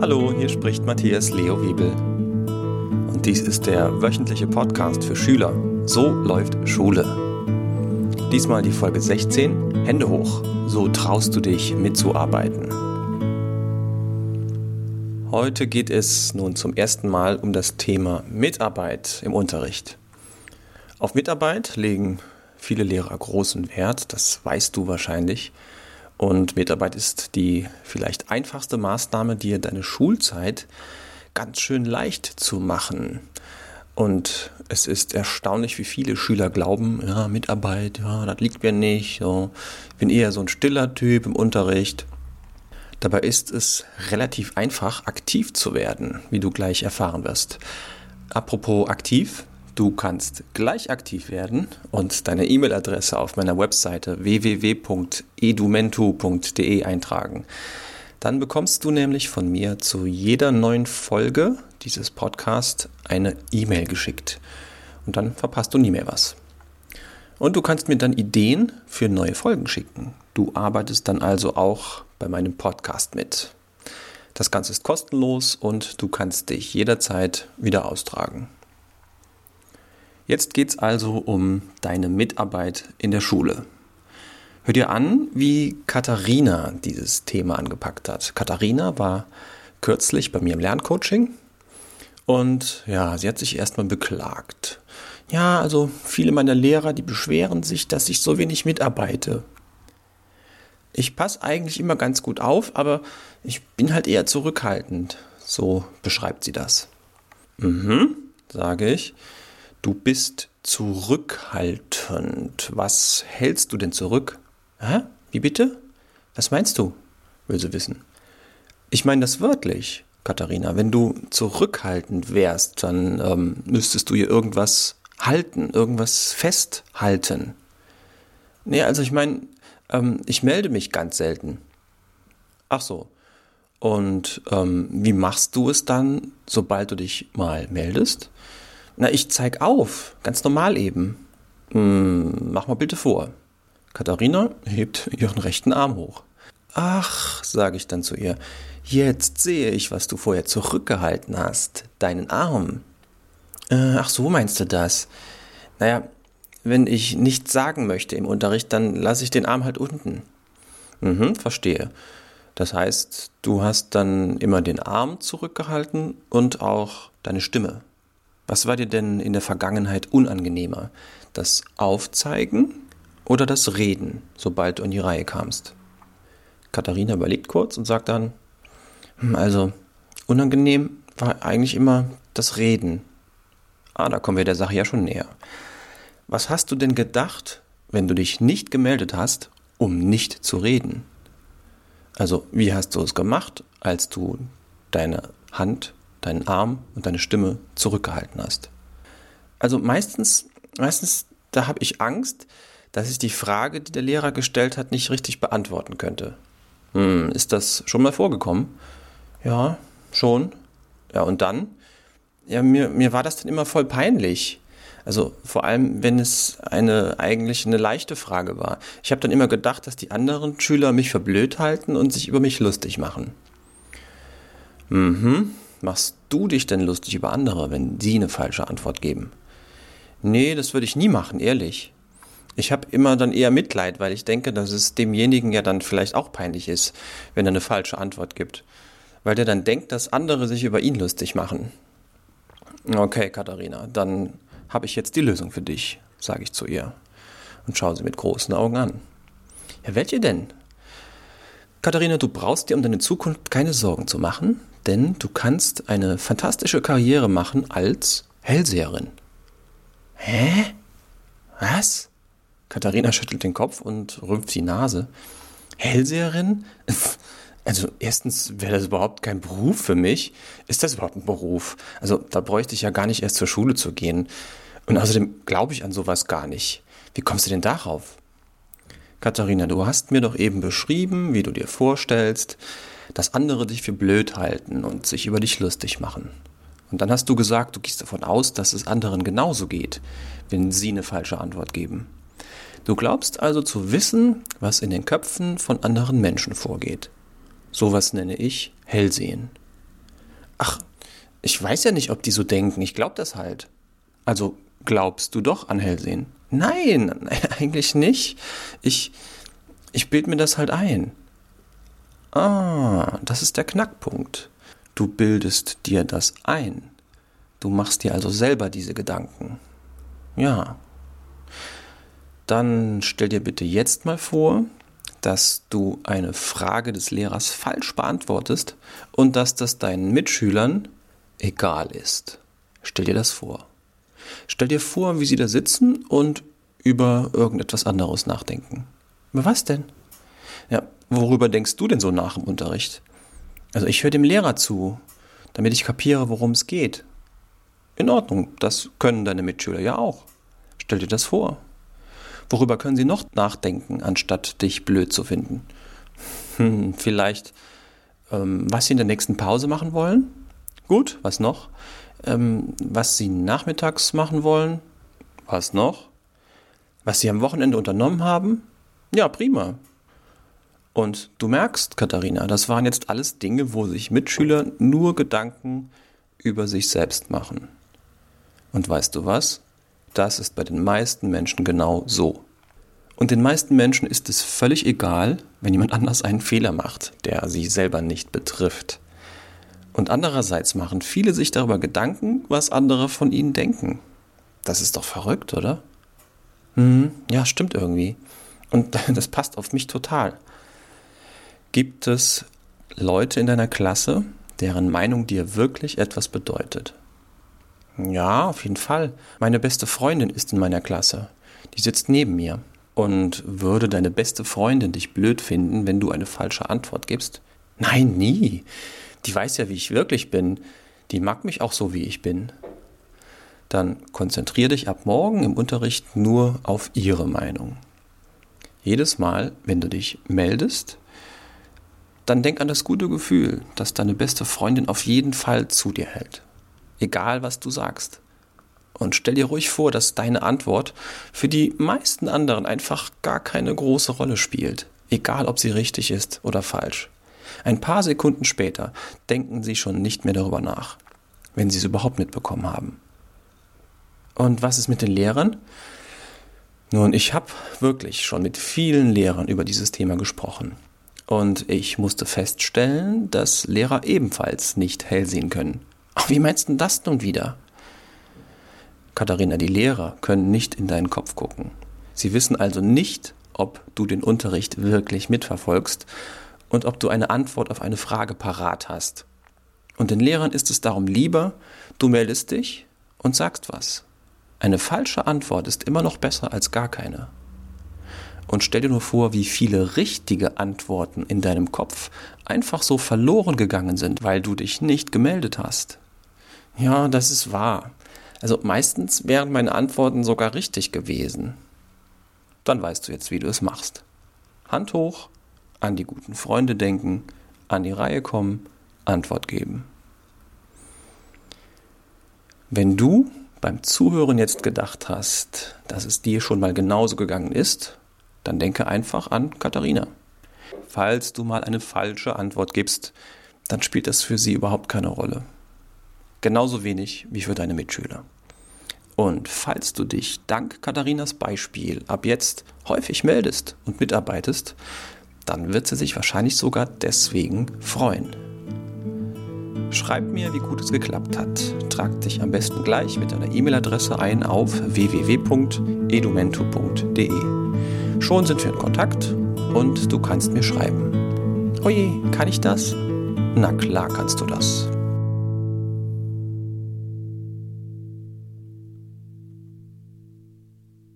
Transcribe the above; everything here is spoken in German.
Hallo, hier spricht Matthias Leo Wiebel. Und dies ist der wöchentliche Podcast für Schüler. So läuft Schule. Diesmal die Folge 16. Hände hoch. So traust du dich mitzuarbeiten. Heute geht es nun zum ersten Mal um das Thema Mitarbeit im Unterricht. Auf Mitarbeit legen viele Lehrer großen Wert, das weißt du wahrscheinlich. Und Mitarbeit ist die vielleicht einfachste Maßnahme, dir deine Schulzeit ganz schön leicht zu machen. Und es ist erstaunlich, wie viele Schüler glauben, ja, Mitarbeit, ja, das liegt mir nicht. So. Ich bin eher so ein stiller Typ im Unterricht. Dabei ist es relativ einfach, aktiv zu werden, wie du gleich erfahren wirst. Apropos aktiv, Du kannst gleich aktiv werden und deine E-Mail-Adresse auf meiner Webseite www.edumentu.de eintragen. Dann bekommst du nämlich von mir zu jeder neuen Folge dieses Podcasts eine E-Mail geschickt. Und dann verpasst du nie mehr was. Und du kannst mir dann Ideen für neue Folgen schicken. Du arbeitest dann also auch bei meinem Podcast mit. Das Ganze ist kostenlos und du kannst dich jederzeit wieder austragen. Jetzt geht es also um deine Mitarbeit in der Schule. Hör dir an, wie Katharina dieses Thema angepackt hat. Katharina war kürzlich bei mir im Lerncoaching und ja, sie hat sich erstmal beklagt. Ja, also viele meiner Lehrer, die beschweren sich, dass ich so wenig mitarbeite. Ich passe eigentlich immer ganz gut auf, aber ich bin halt eher zurückhaltend. So beschreibt sie das. Mhm, sage ich. Du bist zurückhaltend. Was hältst du denn zurück? Hä? Wie bitte? Was meinst du? will sie wissen. Ich meine das wörtlich, Katharina. Wenn du zurückhaltend wärst, dann ähm, müsstest du hier irgendwas halten, irgendwas festhalten. Nee, also ich meine, ähm, ich melde mich ganz selten. Ach so. Und ähm, wie machst du es dann, sobald du dich mal meldest? Na, ich zeig auf, ganz normal eben. Hm, mach mal bitte vor. Katharina hebt ihren rechten Arm hoch. Ach, sage ich dann zu ihr, jetzt sehe ich, was du vorher zurückgehalten hast, deinen Arm. Äh, ach so, meinst du das? Naja, wenn ich nichts sagen möchte im Unterricht, dann lasse ich den Arm halt unten. Mhm, verstehe. Das heißt, du hast dann immer den Arm zurückgehalten und auch deine Stimme. Was war dir denn in der Vergangenheit unangenehmer? Das Aufzeigen oder das Reden, sobald du in die Reihe kamst? Katharina überlegt kurz und sagt dann, hm, also unangenehm war eigentlich immer das Reden. Ah, da kommen wir der Sache ja schon näher. Was hast du denn gedacht, wenn du dich nicht gemeldet hast, um nicht zu reden? Also, wie hast du es gemacht, als du deine Hand deinen Arm und deine Stimme zurückgehalten hast. Also meistens, meistens, da habe ich Angst, dass ich die Frage, die der Lehrer gestellt hat, nicht richtig beantworten könnte. Hm, ist das schon mal vorgekommen? Ja, schon. Ja, und dann? Ja, mir, mir war das dann immer voll peinlich. Also vor allem, wenn es eine eigentlich eine leichte Frage war. Ich habe dann immer gedacht, dass die anderen Schüler mich verblöd halten und sich über mich lustig machen. Mhm, Machst du dich denn lustig über andere, wenn sie eine falsche Antwort geben? Nee, das würde ich nie machen, ehrlich. Ich habe immer dann eher Mitleid, weil ich denke, dass es demjenigen ja dann vielleicht auch peinlich ist, wenn er eine falsche Antwort gibt. Weil der dann denkt, dass andere sich über ihn lustig machen. Okay, Katharina, dann habe ich jetzt die Lösung für dich, sage ich zu ihr und schaue sie mit großen Augen an. Ja, welche denn? Katharina, du brauchst dir um deine Zukunft keine Sorgen zu machen, denn du kannst eine fantastische Karriere machen als Hellseherin. Hä? Was? Katharina schüttelt den Kopf und rümpft die Nase. Hellseherin? Also erstens wäre das überhaupt kein Beruf für mich. Ist das überhaupt ein Beruf? Also da bräuchte ich ja gar nicht erst zur Schule zu gehen. Und außerdem glaube ich an sowas gar nicht. Wie kommst du denn darauf? Katharina, du hast mir doch eben beschrieben, wie du dir vorstellst, dass andere dich für blöd halten und sich über dich lustig machen. Und dann hast du gesagt, du gehst davon aus, dass es anderen genauso geht, wenn sie eine falsche Antwort geben. Du glaubst also zu wissen, was in den Köpfen von anderen Menschen vorgeht. Sowas nenne ich Hellsehen. Ach, ich weiß ja nicht, ob die so denken. Ich glaube das halt. Also glaubst du doch an Hellsehen? Nein, eigentlich nicht. Ich, ich bild mir das halt ein. Ah, das ist der Knackpunkt. Du bildest dir das ein. Du machst dir also selber diese Gedanken. Ja. Dann stell dir bitte jetzt mal vor, dass du eine Frage des Lehrers falsch beantwortest und dass das deinen Mitschülern egal ist. Stell dir das vor. Stell dir vor, wie sie da sitzen und über irgendetwas anderes nachdenken. Über was denn? Ja, worüber denkst du denn so nach im Unterricht? Also ich höre dem Lehrer zu, damit ich kapiere, worum es geht. In Ordnung, das können deine Mitschüler ja auch. Stell dir das vor. Worüber können sie noch nachdenken, anstatt dich blöd zu finden? Hm, vielleicht, ähm, was sie in der nächsten Pause machen wollen? Gut, was noch? Ähm, was sie nachmittags machen wollen? Was noch? Was sie am Wochenende unternommen haben? Ja, prima. Und du merkst, Katharina, das waren jetzt alles Dinge, wo sich Mitschüler nur Gedanken über sich selbst machen. Und weißt du was? Das ist bei den meisten Menschen genau so. Und den meisten Menschen ist es völlig egal, wenn jemand anders einen Fehler macht, der sie selber nicht betrifft. Und andererseits machen viele sich darüber Gedanken, was andere von ihnen denken. Das ist doch verrückt, oder? Hm, ja, stimmt irgendwie. Und das passt auf mich total. Gibt es Leute in deiner Klasse, deren Meinung dir wirklich etwas bedeutet? Ja, auf jeden Fall. Meine beste Freundin ist in meiner Klasse. Die sitzt neben mir. Und würde deine beste Freundin dich blöd finden, wenn du eine falsche Antwort gibst? Nein, nie. Die weiß ja, wie ich wirklich bin. Die mag mich auch so, wie ich bin. Dann konzentrier dich ab morgen im Unterricht nur auf ihre Meinung. Jedes Mal, wenn du dich meldest, dann denk an das gute Gefühl, dass deine beste Freundin auf jeden Fall zu dir hält. Egal, was du sagst. Und stell dir ruhig vor, dass deine Antwort für die meisten anderen einfach gar keine große Rolle spielt. Egal, ob sie richtig ist oder falsch. Ein paar Sekunden später denken sie schon nicht mehr darüber nach, wenn sie es überhaupt mitbekommen haben. Und was ist mit den Lehrern? Nun, ich habe wirklich schon mit vielen Lehrern über dieses Thema gesprochen. Und ich musste feststellen, dass Lehrer ebenfalls nicht hell sehen können. Ach, wie meinst du das nun wieder? Katharina, die Lehrer können nicht in deinen Kopf gucken. Sie wissen also nicht, ob du den Unterricht wirklich mitverfolgst und ob du eine Antwort auf eine Frage parat hast. Und den Lehrern ist es darum lieber, du meldest dich und sagst was. Eine falsche Antwort ist immer noch besser als gar keine. Und stell dir nur vor, wie viele richtige Antworten in deinem Kopf einfach so verloren gegangen sind, weil du dich nicht gemeldet hast. Ja, das ist wahr. Also meistens wären meine Antworten sogar richtig gewesen. Dann weißt du jetzt, wie du es machst. Hand hoch, an die guten Freunde denken, an die Reihe kommen, Antwort geben. Wenn du beim Zuhören jetzt gedacht hast, dass es dir schon mal genauso gegangen ist, dann denke einfach an Katharina. Falls du mal eine falsche Antwort gibst, dann spielt das für sie überhaupt keine Rolle. Genauso wenig wie für deine Mitschüler. Und falls du dich dank Katharinas Beispiel ab jetzt häufig meldest und mitarbeitest, dann wird sie sich wahrscheinlich sogar deswegen freuen. Schreib mir, wie gut es geklappt hat. Trag dich am besten gleich mit deiner E-Mail-Adresse ein auf www.edumento.de. Schon sind wir in Kontakt und du kannst mir schreiben. Oje, kann ich das? Na klar kannst du das.